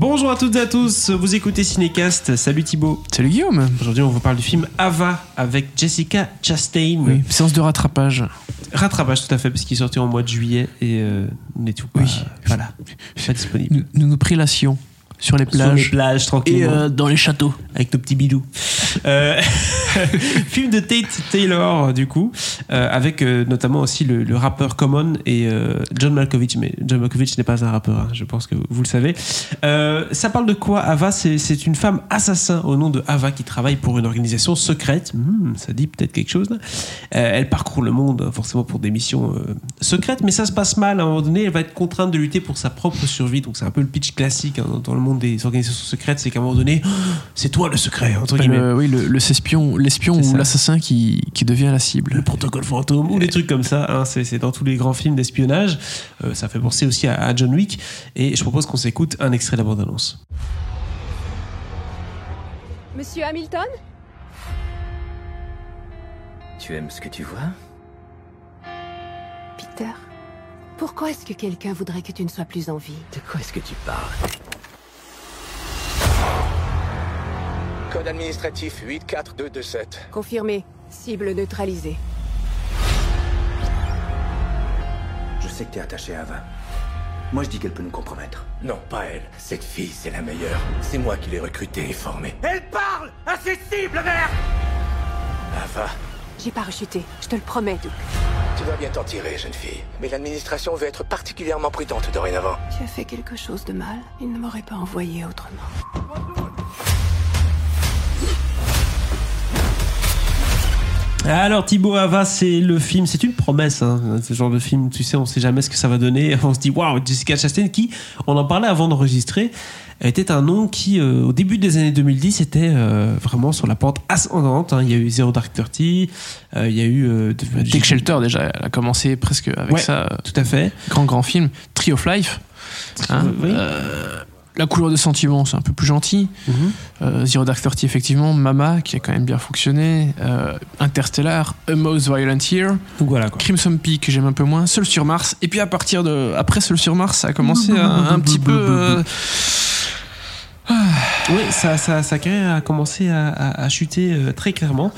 Bonjour à toutes et à tous, vous écoutez Cinécast. Salut Thibaut. Salut Guillaume. Aujourd'hui, on vous parle du film Ava avec Jessica Chastain. Oui, séance de rattrapage. Rattrapage, tout à fait, parce qu'il sortait en mois de juillet et euh, on est tout pas, Oui. voilà, pas disponible. Nous nous, prélassions sur les Sur les plages plages, et euh, dans les châteaux. avec nos petits bidous. Euh, film de Tate Taylor, du coup, euh, avec notamment aussi le, le rappeur Common et John Malkovich. Mais John Malkovich n'est pas un rappeur, hein, je pense que vous le savez. Ça parle de quoi Ava? C'est une femme assassin au nom de Ava qui travaille pour une organisation secrète. Hmm, ça dit peut-être quelque chose. elle parcourt le monde forcément pour des missions secrètes, mais ça se passe mal. À un moment donné, elle va être contrainte de lutter pour sa propre survie. Donc c'est un peu le pitch classique hein, dans le monde des organisations secrètes. C'est qu'à un moment donné, c'est toi le secret, entre guillemets. Le- oui, le, le espion, l'espion C'est ou ça. l'assassin qui, qui devient la le cible. protocole fantôme ou des trucs comme ça. hein, c'est c'est dans tous les grands films d'espionnage. Euh, ça fait penser aussi à, à John Wick. Et je propose qu'on s'écoute un extrait de la bande-annonce. Monsieur Hamilton? Tu aimes ce que tu vois? Peter, pourquoi est-ce que quelqu'un voudrait que tu ne sois plus en vie? De quoi est-ce que tu parles? Code administratif 84227. Confirmé. Cible neutralisée. Je sais que t'es attaché à Ava. Moi, je dis qu'elle peut nous compromettre. Non, pas elle. Cette fille, c'est la meilleure. C'est moi qui l'ai recrutée et formée. Elle parle à ses cibles, merde Ava, J'ai parachuté, je te le promets, Duke. tu vas bien t'en tirer, jeune fille. Mais l'administration veut être particulièrement prudente dorénavant. Tu as fait quelque chose de mal. Il ne m'aurait pas envoyé autrement. Alors Thibaut Ava, c'est le film, c'est une promesse, hein, ce genre de film, tu sais, on sait jamais ce que ça va donner. On se dit, waouh, Jessica Chastain, qui, on en parlait avant d'enregistrer, était un nom qui, euh, au début des années 2010, était euh, vraiment sur la pente ascendante. hein. Il y a eu Zero Dark Thirty, euh, il y a eu... Take Shelter déjà, elle a commencé presque avec Ouais. ça. Tout à fait. Grand grand film. Tree of Life. hein. Oui. La couleur de sentiment, c'est un peu plus gentil. Mhm. Euh, Zero Dark Thirty, effectivement. Mama, qui a quand même bien fonctionné. Euh, Interstellar. A Most Violent Year. Donc voilà quoi. Crimson Peak que j'aime un peu moins, Seul sur Mars, et puis à partir de après Seul sur Mars, ça a commencé à un petit peu. euh, Oui, ça, ça, carrière a commencé à, à- à chuter euh, très clairement.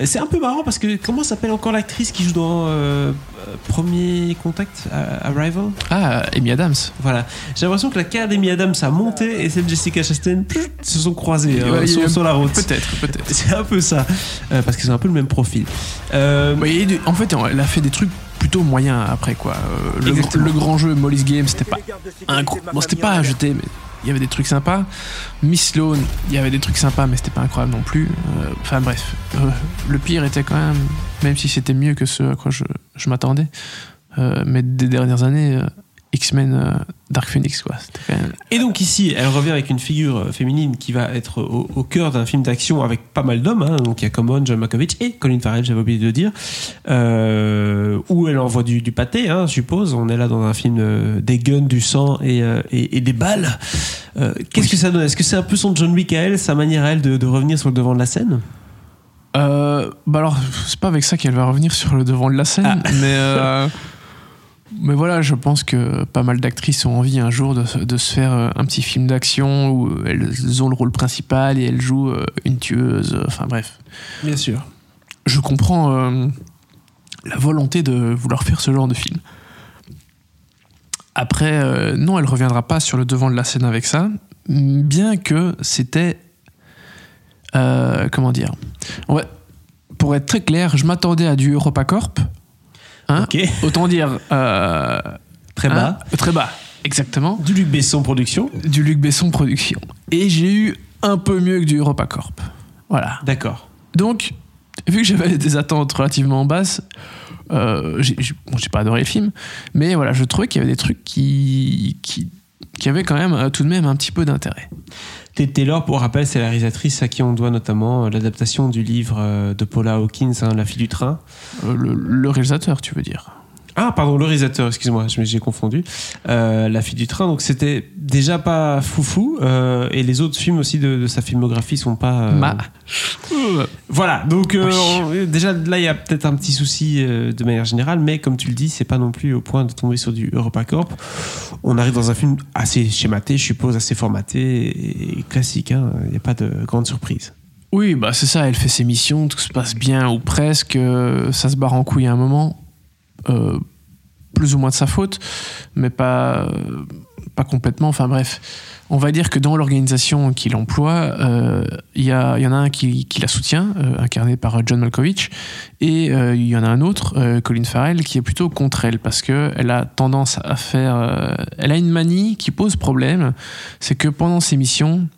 Euh, C'est un peu marrant parce que comment s'appelle encore l'actrice qui joue dans euh, euh, Premier Contact, euh, Arrival? Ah, Amy Adams. Voilà. J'ai l'impression que la carrière d'Amy Adams a monté et celle de Jessica Chastain pff, se sont croisées Ouais, sur, a- sur la route. Peut-être, peut-être. C'est un peu ça. Euh, parce qu'ils ont un peu le même profil. Euh, Ouais, et de- en fait, elle a fait des trucs plutôt moyens après quoi. Euh, le, Exactement. le grand jeu Molly's Game, c'était pas incroyable. Bon, c'était pas à jeter, mais il y avait des trucs sympas. Miss Sloan, il y avait des trucs sympas, mais c'était pas incroyable non plus. Euh, Enfin bref, Euh, le pire était quand même, même si c'était mieux que ce à quoi je, m'attendais, euh, mais des dernières années, X-Men euh, Dark Phoenix quoi. Même Et donc ici, elle revient avec une figure euh, féminine qui va être au, au cœur d'un film d'action avec pas mal d'hommes. hein. Donc il y a Common, John Malkovich et Colin Farrell, j'avais oublié de le dire. Euh, où elle envoie du, du pâté, hein, je suppose. On est là dans un film euh, des guns, du sang et, euh, et, et des balles. Qu'est-ce que ça donne? Est-ce que c'est un peu son John Wick à elle, sa manière à elle de, de revenir sur le devant de la scène? Bah alors, c'est pas avec ça qu'elle va revenir sur le devant de la scène, mais, euh, mais voilà, je pense que pas mal d'actrices ont envie un jour de, se- de se faire euh, un petit film d'action où elles ont le rôle principal et elles jouent euh, une tueuse, euh, enfin bref. Bien sûr. Je comprends euh, la volonté de vouloir faire ce genre de film. Après, euh, non, elle reviendra pas sur le devant de la scène avec ça, bien que c'était. euh, comment dire Ouais, Pour être très clair, je m'attendais à du EuropaCorp. Hein. Autant dire. euh, Très bas. hein, très bas, exactement. Du Luc Besson Production. Du Luc Besson Production. Et j'ai eu un peu mieux que du EuropaCorp. Voilà. D'accord. Donc, vu que j'avais des attentes relativement basses, euh, j'ai j'ai- bon, j'ai pas adoré le film, mais voilà, je trouvais qu'il y avait des trucs qui, qui, qui avaient quand même euh, tout de même un petit peu d'intérêt. Ted Taylor, pour rappel, c'est la réalisatrice à qui on doit notamment euh, l'adaptation du livre euh, de Paula Hawkins, hein, La fille du train. Le, le réalisateur, tu veux dire? Ah, pardon, le réalisateur, excuse-moi, j'ai confondu. Euh, la fille du train, donc c'était déjà pas foufou. euh, et les autres films aussi de, de sa filmographie sont pas. euh, Ma. Voilà, donc euh, Oui. on- déjà là il y a peut-être un petit souci euh, de manière générale, mais comme tu le dis, c'est pas non plus au point de tomber sur du EuropaCorp. On arrive dans un film assez schématé, je suppose, assez formaté et, classique. hein. Il n'y a pas de grande surprise. Oui, bah c'est ça, elle fait ses missions, tout se passe bien ou presque, euh, ça se barre en couille à un moment, euh, plus ou moins de sa faute, mais pas, euh, pas complètement, enfin bref. On va dire que dans l'organisation qu'il emploie, euh, il y, en a un qui, qui la soutient, euh, incarné par John Malkovich, et euh, il y en a un autre, euh, Colin Farrell, qui est plutôt contre elle, parce qu'elle a tendance à faire... euh, elle a une manie qui pose problème, c'est que pendant ses missions,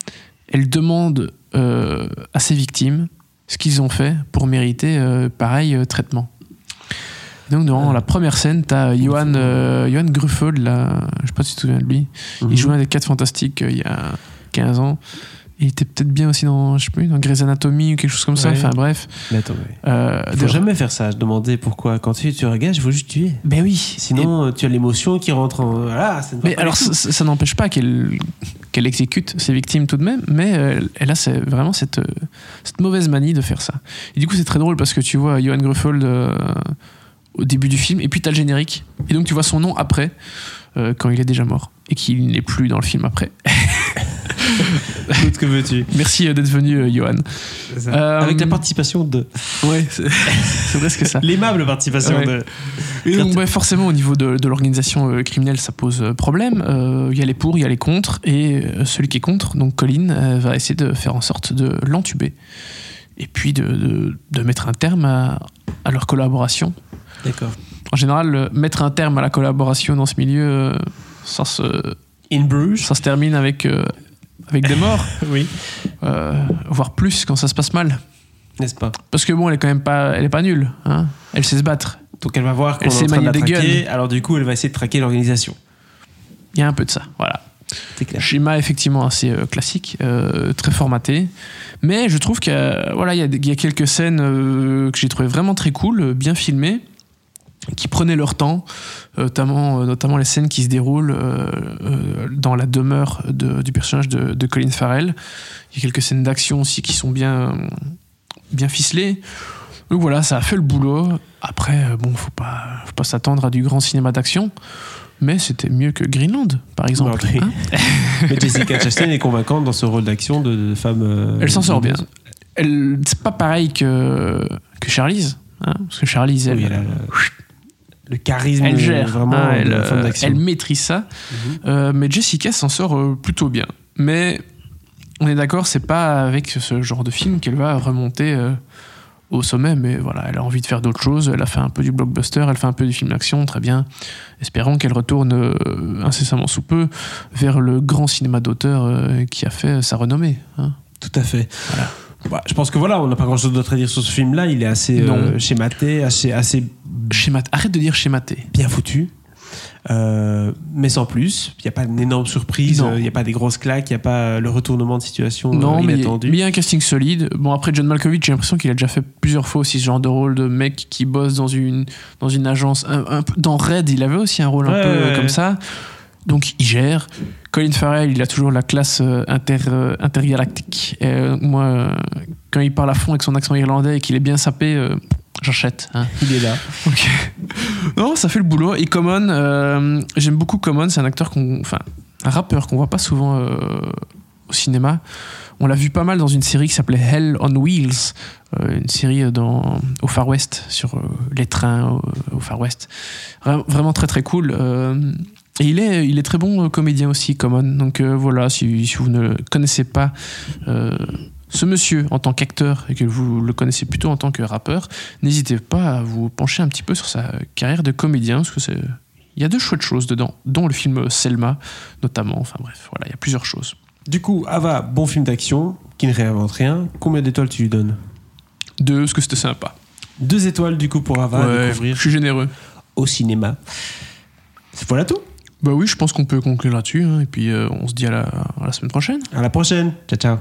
elle demande euh, à ses victimes ce qu'ils ont fait pour mériter euh, pareil euh, traitement. Donc dans la première scène, t'as Johan, euh, Johan Gruffeld, là, je sais pas si tu te souviens de lui, Mhm. il jouait un des 4 fantastiques euh, il y a 15 ans. Il était peut-être bien aussi dans, je sais plus, dans Grey's Anatomy ou quelque chose comme ça. Ouais. Enfin bref. Mais attends, Euh, faut jamais faire ça. Je demandais pourquoi. Quand tu, tu regardes, il faut juste tuer. Ben oui. Sinon, euh, tu as l'émotion qui rentre en. Voilà, ça ne va Mais alors, ça, ça n'empêche pas qu'elle qu'elle exécute ses victimes tout de même, mais euh, elle a c'est vraiment cette, euh, cette mauvaise manie de faire ça. Et du coup, c'est très drôle parce que tu vois Johan Gruffeld euh, au début du film, et puis tu as le générique, et donc tu vois son nom après, euh, quand il est déjà mort, et qu'il n'est plus dans le film après. Écoute, que veux-tu? Merci euh, d'être venu, euh, Johan. Euh, Avec la participation de. Ouais, c'est presque ça. L'aimable participation Ouais. de. Et donc, ouais, forcément, au niveau de, de l'organisation criminelle, ça pose problème. Il y a les pour, il y a les contre, et celui qui est contre, donc Colin, va essayer de faire en sorte de l'entuber. Et puis de, de- de mettre un terme à, à leur collaboration. D'accord. En général, euh, mettre un terme à la collaboration dans ce milieu, euh, ça, se, In Bruges. ça se termine avec, euh, avec des morts, Oui. euh, voire plus quand ça se passe mal. N'est-ce pas? Parce que bon, elle est quand même pas, elle est pas nulle. Hein elle sait se battre. Donc elle va voir qu'on Elle est sait en train de la traquer. Alors du coup, elle va essayer de traquer l'organisation. Il y a un peu de ça, voilà. C'est clair. Schéma effectivement assez classique, euh, très formaté. Mais je trouve qu'il y a, voilà, il y a, des- il y a quelques scènes euh, que j'ai trouvé vraiment très cool, bien filmées, qui prenaient leur temps, euh, notamment, euh, notamment les scènes qui se déroulent euh, dans la demeure de- du personnage de, de Colin Farrell. Il y a quelques scènes d'action aussi qui sont bien, bien ficelées. Donc voilà, ça a fait le boulot. Après, bon, faut pas, faut pas s'attendre à du grand cinéma d'action. Mais c'était mieux que Greenland, par exemple. Oui. hein. Mais Jessica Chastain est convaincante dans ce rôle d'action de, femme. Elle s'en sort bien. Elle, c'est pas pareil que, que Charlize. hein, parce que Charlize, elle, Oui, elle a le, le charisme elle gère. vraiment elle, femme euh, elle maîtrise ça. Euh, mais Jessica s'en sort euh, plutôt bien. Mais on est d'accord, c'est pas avec ce genre de film qu'elle va remonter euh, au sommet. Mais voilà, elle a envie de faire d'autres choses. Elle a fait un peu du blockbuster, elle fait un peu du film d'action, très bien. Espérons qu'elle retourne incessamment sous peu vers le grand cinéma d'auteur qui a fait sa renommée. hein. Tout à fait. Bah, je pense que voilà, on n'a pas grand chose d'autre à dire sur ce film-là. Il est assez euh, schématé, assez, assez Schémat- Arrête de dire schématé. bien foutu. Euh, mais sans plus, il n'y a pas une énorme surprise, Non. il n'y a pas des grosses claques, il n'y a pas le retournement de situation Non, euh, inattendu. mais il y a un casting solide. Bon, après, John Malkovich, j'ai l'impression qu'il a déjà fait plusieurs fois aussi ce genre de rôle de mec qui bosse dans une, dans une agence. Un, un peu- dans Red, il avait aussi un rôle un peu ouais, euh, ouais. comme ça. Donc, il gère. Colin Farrell, il a toujours la classe euh, inter, euh, intergalactique. Et, euh, moi, quand il parle à fond avec son accent irlandais et qu'il est bien sapé, j'achète. hein. Il est là. Non, ça fait le boulot. Et Common, euh, j'aime beaucoup Common. C'est un acteur qu'on, enfin, un rappeur qu'on voit pas souvent euh, au cinéma. On l'a vu pas mal dans une série qui s'appelait Hell on Wheels, euh, une série dans, au Far West sur les trains au, au Far West. Vra- Vraiment très très cool. Et il est, il est très bon euh, comédien aussi, Common. Donc euh, voilà, si, si vous ne connaissez pas, euh, ce monsieur en tant qu'acteur et que vous le connaissez plutôt en tant que rappeur, n'hésitez pas à vous pencher un petit peu sur sa carrière de comédien, parce que c'est. Il y a de chouettes choses dedans, dont le film Selma, notamment. Enfin bref, voilà, il y a plusieurs choses. Du coup, Ava, bon film d'action, qui ne réinvente rien. Combien d'étoiles tu lui donnes? Deux, parce que c'était sympa. Deux étoiles du coup pour Ava Ouais, je suis généreux. au cinéma. Voilà tout. Bah oui, je pense qu'on peut conclure là-dessus, hein, et puis euh, on se dit à la, à la semaine prochaine. À la prochaine. Ciao ciao.